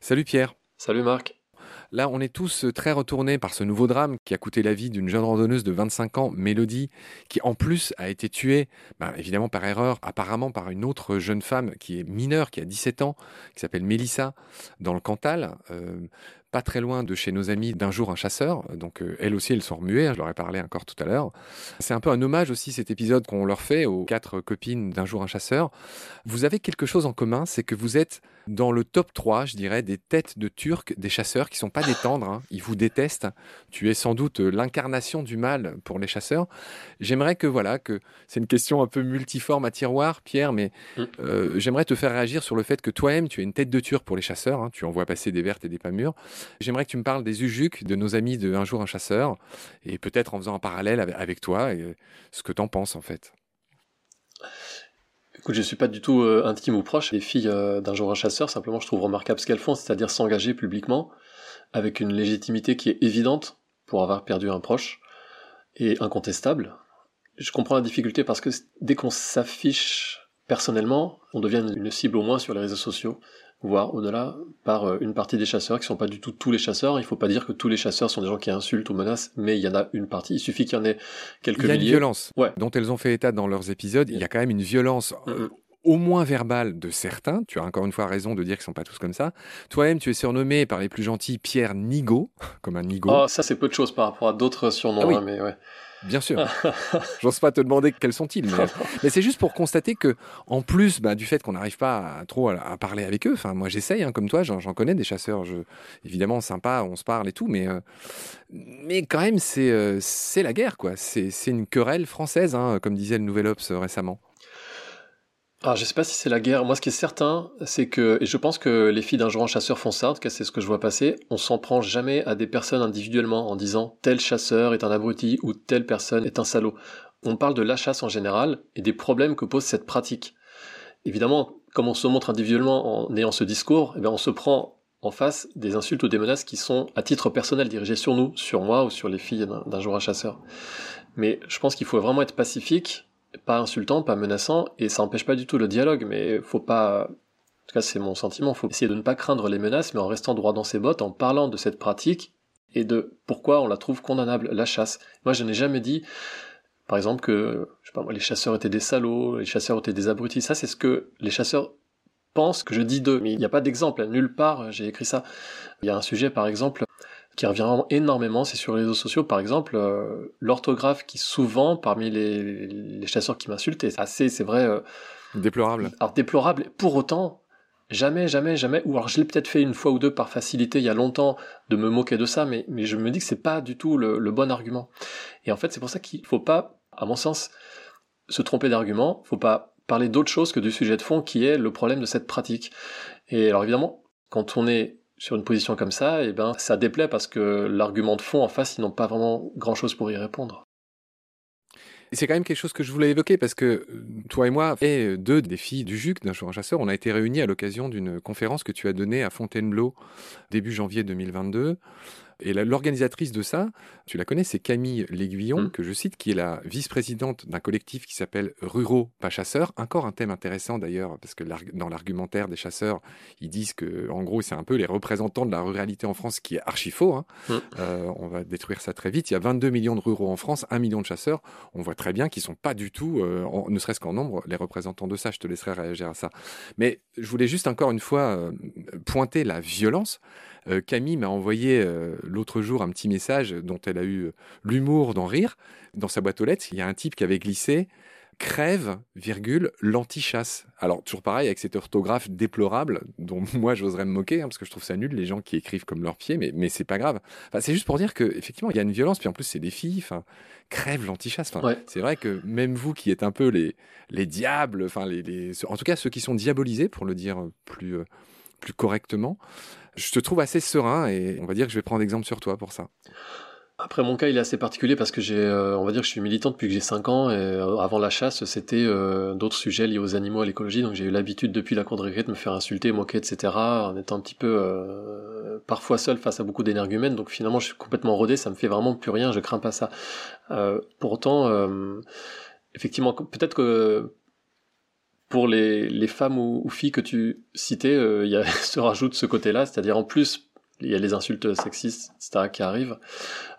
Salut Pierre. Salut Marc. Là, on est tous très retournés par ce nouveau drame qui a coûté la vie d'une jeune randonneuse de 25 ans, Mélodie, qui en plus a été tuée, ben, évidemment par erreur, apparemment par une autre jeune femme qui est mineure, qui a 17 ans, qui s'appelle Mélissa, dans le Cantal. Euh, pas très loin de chez nos amis d'un jour un chasseur. Donc euh, elles aussi, elles sont remuées. Hein, je leur ai parlé encore tout à l'heure. C'est un peu un hommage aussi cet épisode qu'on leur fait aux quatre copines d'un jour un chasseur. Vous avez quelque chose en commun, c'est que vous êtes dans le top 3, je dirais, des têtes de Turcs, des chasseurs qui sont pas des tendres. Hein. Ils vous détestent. Tu es sans doute l'incarnation du mal pour les chasseurs. J'aimerais que voilà, que c'est une question un peu multiforme à tiroir, Pierre, mais mm. euh, j'aimerais te faire réagir sur le fait que toi-même, tu es une tête de Turc pour les chasseurs. Hein. Tu en vois passer des vertes et des pas mûres. J'aimerais que tu me parles des Ujuk, de nos amis de Un jour un chasseur, et peut-être en faisant un parallèle avec toi, et ce que tu en penses en fait. Écoute, je suis pas du tout euh, intime ou proche des filles euh, d'un jour un chasseur, simplement je trouve remarquable ce qu'elles font, c'est-à-dire s'engager publiquement avec une légitimité qui est évidente pour avoir perdu un proche et incontestable. Je comprends la difficulté parce que dès qu'on s'affiche personnellement, on devient une cible au moins sur les réseaux sociaux voire au-delà, par euh, une partie des chasseurs qui sont pas du tout tous les chasseurs. Il faut pas dire que tous les chasseurs sont des gens qui insultent ou menacent, mais il y en a une partie. Il suffit qu'il y en ait quelques milliers. Il y a une violence dont elles ont fait état dans leurs épisodes. Il y a quand même une violence. Euh, au moins verbale de certains, tu as encore une fois raison de dire qu'ils sont pas tous comme ça. Toi-même, tu es surnommé par les plus gentils Pierre Nigo, comme un Nigo. Oh, ça c'est peu de choses par rapport à d'autres surnoms, ah hein, mais ouais. Bien sûr. J'ose pas te demander quels sont-ils, mais, c'est juste pour constater que, en plus bah, du fait qu'on n'arrive pas trop à, parler avec eux, enfin moi j'essaye, hein, comme toi, j'en connais des chasseurs, je, évidemment sympa, on se parle et tout, mais euh, mais quand même c'est euh, c'est la guerre quoi. C'est une querelle française, hein, comme disait le Nouvel Obs récemment. Alors, je sais pas si c'est la guerre. Moi, ce qui est certain, c'est que, et je pense que les filles d'un joueur chasseur font ça, en tout cas, c'est ce que je vois passer, on s'en prend jamais à des personnes individuellement en disant tel chasseur est un abruti ou telle personne est un salaud. On parle de la chasse en général et des problèmes que pose cette pratique. Évidemment, comme on se montre individuellement en ayant ce discours, eh on se prend en face des insultes ou des menaces qui sont à titre personnel dirigées sur nous, sur moi ou sur les filles d'un joueur chasseur. Mais je pense qu'il faut vraiment être pacifique pas insultant, pas menaçant, et ça empêche pas du tout le dialogue, mais faut pas, en tout cas c'est mon sentiment, faut essayer de ne pas craindre les menaces, mais en restant droit dans ses bottes, en parlant de cette pratique, et de pourquoi on la trouve condamnable, la chasse. Moi je n'ai jamais dit, par exemple, que, les chasseurs étaient des salauds, les chasseurs étaient des abrutis, ça c'est ce que les chasseurs pensent que je dis d'eux, mais il n'y a pas d'exemple, nulle part j'ai écrit ça. Il y a un sujet par exemple, qui revient énormément, c'est sur les réseaux sociaux, par exemple, euh, l'orthographe qui souvent, parmi les, les chasseurs qui m'insultent, est assez, c'est vrai... Euh, déplorable. Alors déplorable, pour autant, jamais, jamais, jamais, ou alors je l'ai peut-être fait une fois ou deux par facilité il y a longtemps de me moquer de ça, mais, mais je me dis que c'est pas du tout le, le bon argument. Et en fait, c'est pour ça qu'il faut pas, à mon sens, se tromper d'argument, faut pas parler d'autre chose que du sujet de fond qui est le problème de cette pratique. Et alors évidemment, quand on est sur une position comme ça, et eh ben ça déplaît parce que l'argument de fond en face, ils n'ont pas vraiment grand chose pour y répondre. C'est quand même quelque chose que je voulais évoquer parce que euh, toi et moi, et deux des filles du JUC d'un jour un chasseur, on a été réunis à l'occasion d'une conférence que tu as donnée à Fontainebleau début janvier 2022 et l'organisatrice de ça, tu la connais, c'est Camille L'Aiguillon, mmh. que je cite, qui est la vice-présidente d'un collectif qui s'appelle Ruraux, pas chasseurs. Encore un thème intéressant d'ailleurs, parce que dans l'argumentaire des chasseurs, ils disent que, en gros, c'est un peu les représentants de la ruralité en France, qui est archi faux. Hein. Mmh. Euh, on va détruire ça très vite. Il y a 22 millions de ruraux en France, 1 million de chasseurs. On voit très bien qu'ils sont pas du tout, euh, ne serait-ce qu'en nombre, les représentants de ça. Je te laisserai réagir à ça. Mais je voulais juste encore une fois euh, pointer la violence. Camille m'a envoyé l'autre jour un petit message dont elle a eu euh, l'humour d'en rire. Dans sa boîte aux lettres, il y a un type qui avait glissé crève, virgule, l'antichasse. Alors, toujours pareil, avec cette orthographe déplorable, dont moi j'oserais me moquer, hein, parce que je trouve ça nul, les gens qui écrivent comme leurs pieds, mais, mais c'est pas grave. Enfin, c'est juste pour dire qu'effectivement, il y a une violence, puis en plus, c'est des filles, enfin, crève l'antichasse. Enfin, C'est vrai que même vous qui êtes un peu les, les diables, enfin, les, les, en tout cas, ceux qui sont diabolisés, pour le dire plus, plus correctement, je te trouve assez serein et on va dire que je vais prendre exemple sur toi pour ça. Après mon cas il est assez particulier parce que j'ai, euh, on va dire je suis militant depuis que j'ai 5 ans et euh, avant la chasse c'était euh, d'autres sujets liés aux animaux, à l'écologie donc j'ai eu l'habitude depuis la cour de me faire insulter, moquer etc. en étant un petit peu parfois seul face à beaucoup d'énergumènes donc finalement je suis complètement rodé, ça me fait vraiment plus rien, je crains pas ça. pour autant effectivement peut-être que pour les, les femmes ou, filles que tu citais, il y a, se rajoute ce côté-là, c'est-à-dire en plus, il y a les insultes sexistes, etc., qui arrivent.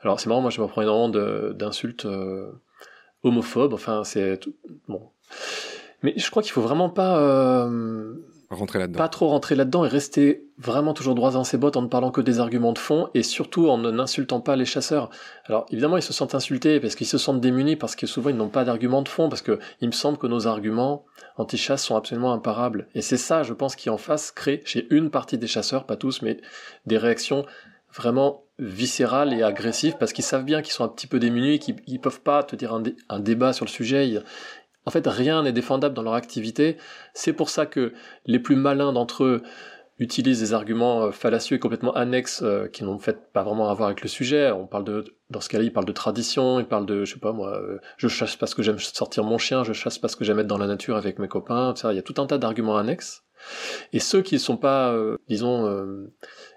Alors c'est marrant, moi je me prends énormément d'insultes homophobes, enfin c'est... Bon. Mais je crois qu'il faut vraiment pas rentrer là-dedans. Pas trop rentrer là-dedans et rester vraiment toujours droit dans ses bottes en ne parlant que des arguments de fond et surtout en n'insultant pas les chasseurs. Alors évidemment ils se sentent insultés parce qu'ils se sentent démunis parce que souvent ils n'ont pas d'arguments de fond parce que il me semble que nos arguments anti-chasse sont absolument imparables. Et c'est ça je pense qui en face crée chez une partie des chasseurs, pas tous, mais des réactions vraiment viscérales et agressives parce qu'ils savent bien qu'ils sont un petit peu démunis, qu'ils ne peuvent pas te dire un, débat sur le sujet. En fait, rien n'est défendable dans leur activité. C'est pour ça que les plus malins d'entre eux utilisent des arguments euh, fallacieux et complètement annexes euh, qui n'ont fait pas vraiment à voir avec le sujet. On parle de, dans ce cas-là, ils parlent de tradition, ils parlent de, je sais pas moi, euh, je chasse parce que j'aime sortir mon chien, je chasse parce que j'aime être dans la nature avec mes copains, etc. Il y a tout un tas d'arguments annexes. Et ceux qui ne sont pas, disons,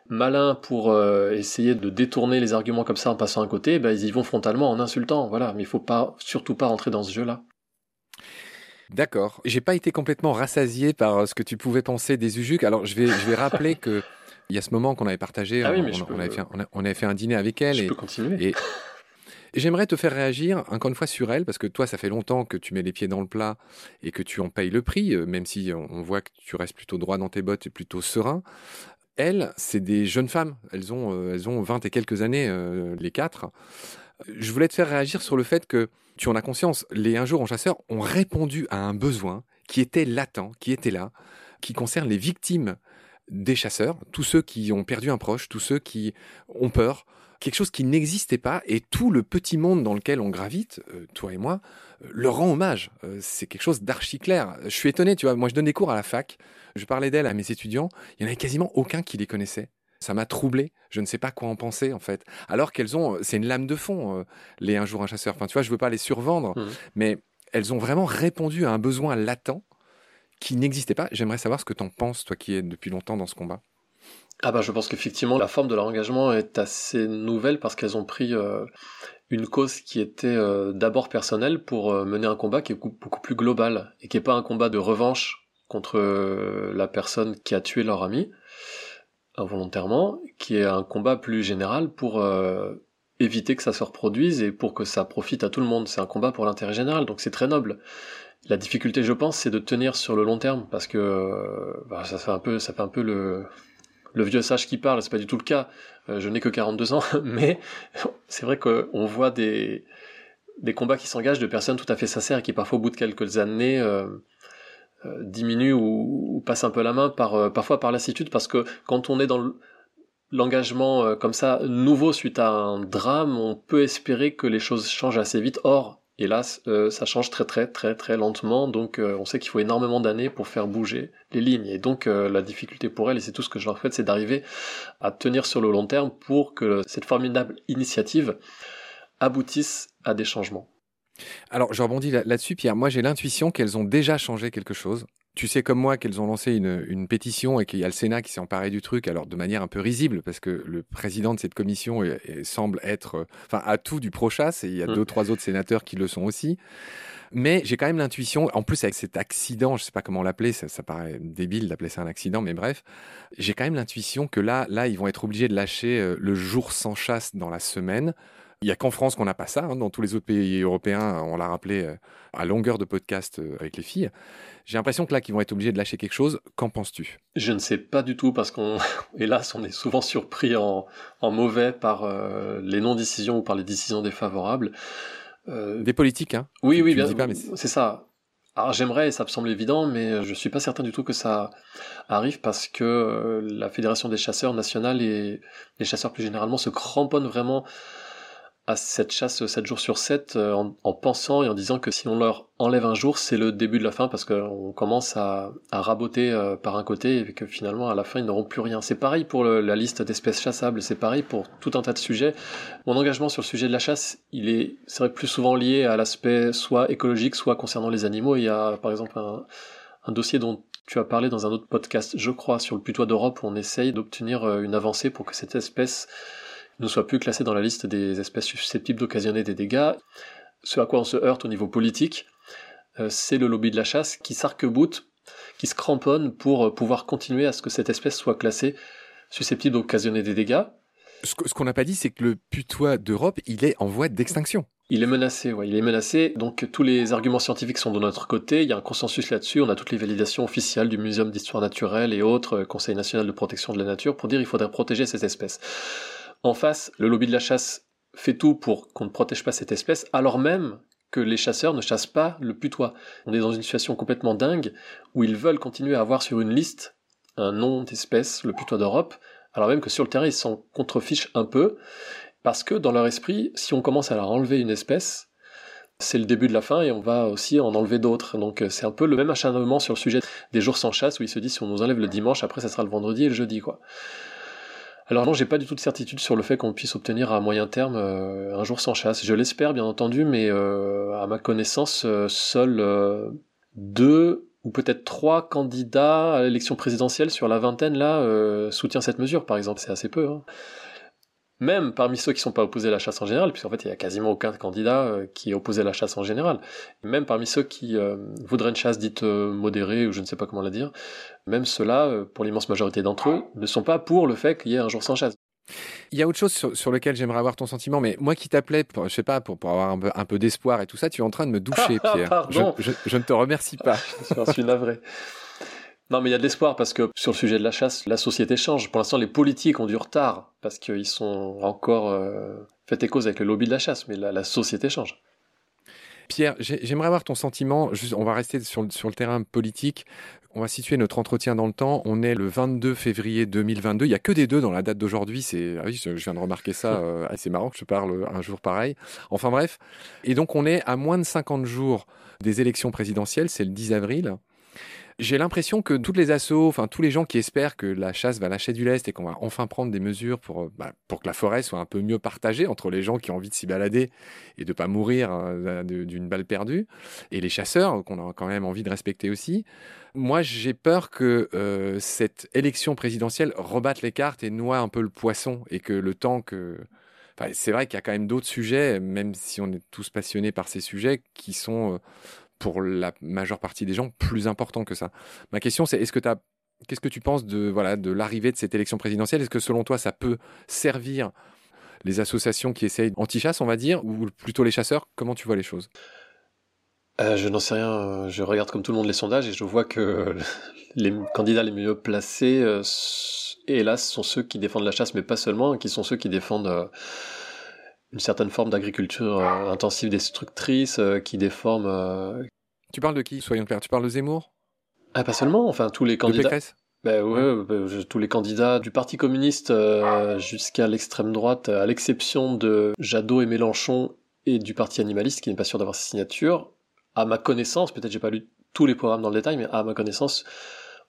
malins pour essayer de détourner les arguments comme ça en passant à côté, ben, ils y vont frontalement en insultant, voilà. Mais il faut pas, surtout pas rentrer dans ce jeu-là. D'accord. J'ai pas été complètement rassasié par euh, ce que tu pouvais penser des Ujuk. Alors je vais, je vais rappeler que il y a ce moment qu'on avait partagé, ah on, avait fait, on, avait fait, un dîner avec elle. Je et, peux continuer. Et, J'aimerais te faire réagir encore une fois sur elle, parce que toi, ça fait longtemps que tu mets les pieds dans le plat et que tu en payes le prix, euh, même si on voit que tu restes plutôt droit dans tes bottes et plutôt serein. Elles, c'est des jeunes femmes. Elles ont, euh, elles ont 20 et quelques années, les quatre. Je voulais te faire réagir sur le fait que tu en as conscience, les Un jour en chasseur ont répondu à un besoin qui était latent, qui était là, qui concerne les victimes des chasseurs, tous ceux qui ont perdu un proche, tous ceux qui ont peur, quelque chose qui n'existait pas, et tout le petit monde dans lequel on gravite, euh, toi et moi, euh, leur rend hommage. Euh, c'est quelque chose d'archi clair. Je suis étonné, tu vois, moi je donne des cours à la fac, je parlais d'elle à mes étudiants, il n'y en avait quasiment aucun qui les connaissait. Ça m'a troublé. Je ne sais pas quoi en penser, en fait. Alors qu'elles ont, c'est une lame de fond, euh, les Un jour un chasseur. Enfin, tu vois, je veux pas les survendre, mmh. mais elles ont vraiment répondu à un besoin latent qui n'existait pas. J'aimerais savoir ce que tu en penses, toi qui es depuis longtemps dans ce combat. Ah bah, je pense qu'effectivement, la forme de leur engagement est assez nouvelle parce qu'elles ont pris euh, une cause qui était euh, d'abord personnelle pour mener un combat qui est beaucoup plus global et qui n'est pas un combat de revanche contre la personne qui a tué leur ami, involontairement, qui est un combat plus général pour euh, éviter que ça se reproduise et pour que ça profite à tout le monde. C'est un combat pour l'intérêt général, donc c'est très noble. La difficulté, je pense, c'est de tenir sur le long terme, parce que euh, bah, ça fait un peu, ça fait un peu le, vieux sage qui parle. C'est pas du tout le cas. Euh, je n'ai que 42 ans, mais c'est vrai qu'on voit des des combats qui s'engagent de personnes tout à fait sincères et qui parfois au bout de quelques années diminue ou, passe un peu la main par euh, parfois par lassitude parce que quand on est dans l'engagement euh, comme ça nouveau suite à un drame, on peut espérer que les choses changent assez vite. Or, hélas, ça change très très très très lentement, donc on sait qu'il faut énormément d'années pour faire bouger les lignes. Et donc la difficulté pour elle, et c'est tout ce que je leur souhaite, c'est d'arriver à tenir sur le long terme pour que cette formidable initiative aboutisse à des changements. Alors, je rebondis là-dessus, Pierre. Moi, j'ai l'intuition qu'elles ont déjà changé quelque chose. Tu sais comme moi qu'elles ont lancé une, pétition et qu'il y a le Sénat qui s'est emparé du truc, alors de manière un peu risible, parce que le président de cette commission semble être, euh, enfin, à tout du pro-chasse, et il y a mmh. deux, trois autres sénateurs qui le sont aussi. Mais j'ai quand même l'intuition, en plus avec cet accident, je sais pas comment l'appeler, ça, ça, paraît débile d'appeler ça un accident, mais bref, j'ai quand même l'intuition que là, là, ils vont être obligés de lâcher euh, le jour sans chasse dans la semaine il n'y a qu'en France qu'on n'a pas ça. Hein. Dans tous les autres pays européens, on l'a rappelé euh, à longueur de podcast euh, avec les filles. J'ai l'impression que là, qu'ils vont être obligés de lâcher quelque chose. Qu'en penses-tu? Je ne sais pas du tout parce qu'on, hélas, on est souvent surpris en, mauvais par euh, les non-décisions ou par les décisions défavorables. Des politiques, hein Oui, oui, bien. C'est ça. Alors j'aimerais, et ça me semble évident, mais je suis pas certain du tout que ça arrive parce que la Fédération des chasseurs nationale et les chasseurs plus généralement se cramponnent vraiment cette chasse 7 jours sur 7 euh, en, pensant et en disant que si on leur enlève un jour, c'est le début de la fin parce qu'on commence à, raboter euh, par un côté et que finalement à la fin ils n'auront plus rien. C'est pareil pour la liste d'espèces chassables, c'est pareil pour tout un tas de sujets. Mon engagement sur le sujet de la chasse, il est, plus souvent lié à l'aspect soit écologique, soit concernant les animaux. Il y a par exemple un, un dossier dont tu as parlé dans un autre podcast, je crois, sur le putois d'Europe où on essaye d'obtenir euh, une avancée pour que cette espèce ne soit plus classé dans la liste des espèces susceptibles d'occasionner des dégâts, ce à quoi on se heurte au niveau politique, c'est le lobby de la chasse qui s'arc-boute, qui se cramponne pour pouvoir continuer à ce que cette espèce soit classée susceptible d'occasionner des dégâts. Ce qu'on n'a pas dit, c'est que le putois d'Europe, il est en voie d'extinction. Il est menacé, ouais, il est menacé. Donc tous les arguments scientifiques sont de notre côté. Il y a un consensus là-dessus. On a toutes les validations officielles du Muséum d'histoire naturelle et autres, euh, Conseil national de protection de la nature, pour dire qu'il faudrait protéger cette espèce. En face, le lobby de la chasse fait tout pour qu'on ne protège pas cette espèce, alors même que les chasseurs ne chassent pas le putois. On est dans une situation complètement dingue où ils veulent continuer à avoir sur une liste un nom d'espèce, le putois d'Europe, alors même que sur le terrain ils s'en contrefichent un peu. Parce que dans leur esprit, si on commence à leur enlever une espèce, c'est le début de la fin et on va aussi en enlever d'autres. Donc euh, c'est un peu le même acharnement sur le sujet des jours sans chasse où ils se disent si on nous enlève le dimanche, après ça sera le vendredi et le jeudi quoi. Alors non, j'ai pas du tout de certitude sur le fait qu'on puisse obtenir à moyen terme euh, un jour sans chasse. Je l'espère bien entendu, mais euh, à ma connaissance, seuls deux ou peut-être trois candidats à l'élection présidentielle sur la vingtaine là soutiennent cette mesure, par exemple. C'est assez peu. Hein même parmi ceux qui sont pas opposés à la chasse en général, puisqu'en fait il y a quasiment aucun candidat euh, qui est opposé à la chasse en général, même parmi ceux qui euh, voudraient une chasse dite euh, modérée, ou je ne sais pas comment la dire, même ceux-là, pour l'immense majorité d'entre eux, ne sont pas pour le fait qu'il y ait un jour sans chasse. Il y a autre chose sur, lequel j'aimerais avoir ton sentiment, mais moi qui t'appelais, je sais pas, pour, pour avoir un peu, d'espoir et tout ça, tu es en train de me doucher, Pierre. je, je, ne te remercie pas. je suis navré. Non, mais il y a de l'espoir parce que sur le sujet de la chasse, la société change. Pour l'instant, les politiques ont du retard parce qu'ils sont encore euh, fait et cause avec le lobby de la chasse, mais la, société change. Pierre, j'aimerais avoir ton sentiment. on va rester sur, le terrain politique. On va situer notre entretien dans le temps. On est le 22 février 2022. Il n'y a que des deux dans la date d'aujourd'hui. C'est, ah oui, je viens de remarquer ça. Euh, assez marrant que je parle un jour pareil. Enfin bref. Et donc on est à moins de 50 jours des élections présidentielles. C'est le 10 avril. J'ai l'impression que toutes les assos, enfin tous les gens qui espèrent que la chasse va lâcher du lest et qu'on va enfin prendre des mesures pour, euh, bah, pour que la forêt soit un peu mieux partagée entre les gens qui ont envie de s'y balader et de pas mourir euh, d'une balle perdue, et les chasseurs qu'on a quand même envie de respecter aussi. Moi, j'ai peur que euh, cette élection présidentielle rebatte les cartes et noie un peu le poisson et que le temps que c'est vrai qu'il y a quand même d'autres sujets, même si on est tous passionnés par ces sujets, qui sont pour la majeure partie des gens plus important que ça. Ma question c'est est-ce que tu qu'est-ce que tu penses de voilà de l'arrivée de cette élection présidentielle? Est-ce que selon toi ça peut servir les associations qui essayent anti-chasse, on va dire, ou plutôt les chasseurs? Comment tu vois les choses? Euh, je n'en sais rien. Je regarde comme tout le monde les sondages et je vois que les candidats les mieux placés, euh, hélas, sont ceux qui défendent la chasse, mais pas seulement, qui sont ceux qui défendent euh, une certaine forme d'agriculture euh, intensive destructrice euh, qui déforme. Euh, tu parles de qui, soyons clairs? Tu parles de Zemmour? Ah, pas seulement, enfin tous les candidats. De ben ouais, ben, tous les candidats du Parti communiste jusqu'à l'extrême droite, à l'exception de Jadot et Mélenchon et du Parti animaliste qui n'est pas sûr d'avoir ses signatures. À ma connaissance, peut-être j'ai pas lu tous les programmes dans le détail, mais à ma connaissance,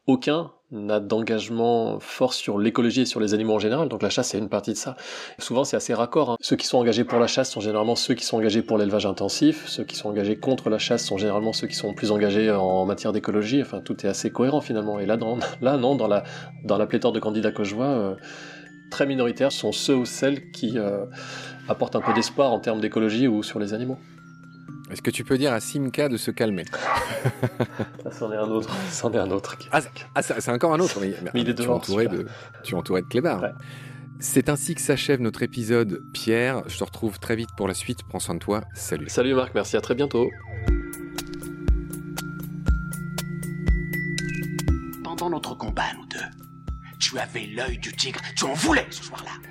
aucun n'a d'engagement fort sur l'écologie et sur les animaux en général, donc la chasse c'est une partie de ça. Souvent c'est assez raccord. Hein. Ceux qui sont engagés pour la chasse sont généralement ceux qui sont engagés pour l'élevage intensif, ceux qui sont engagés contre la chasse sont généralement ceux qui sont plus engagés en matière d'écologie, enfin tout est assez cohérent finalement. Et là, dans, là non, dans la, dans la pléthore de candidats que je vois, euh, très minoritaires sont ceux ou celles qui euh, apportent un peu d'espoir en termes d'écologie ou sur les animaux. Est-ce que tu peux dire à Simca de se calmer Ça, c'en est un autre. C'en est un autre. Ah, ah c'est encore un autre. Mais, il est tu, es entouré de, tu es entouré de clébards. C'est ainsi que s'achève notre épisode. Pierre, je te retrouve très vite pour la suite. Prends soin de toi. Salut. Salut Marc, merci. À très bientôt. Pendant notre combat, nous deux, tu avais l'œil du tigre. Tu en voulais ce soir-là.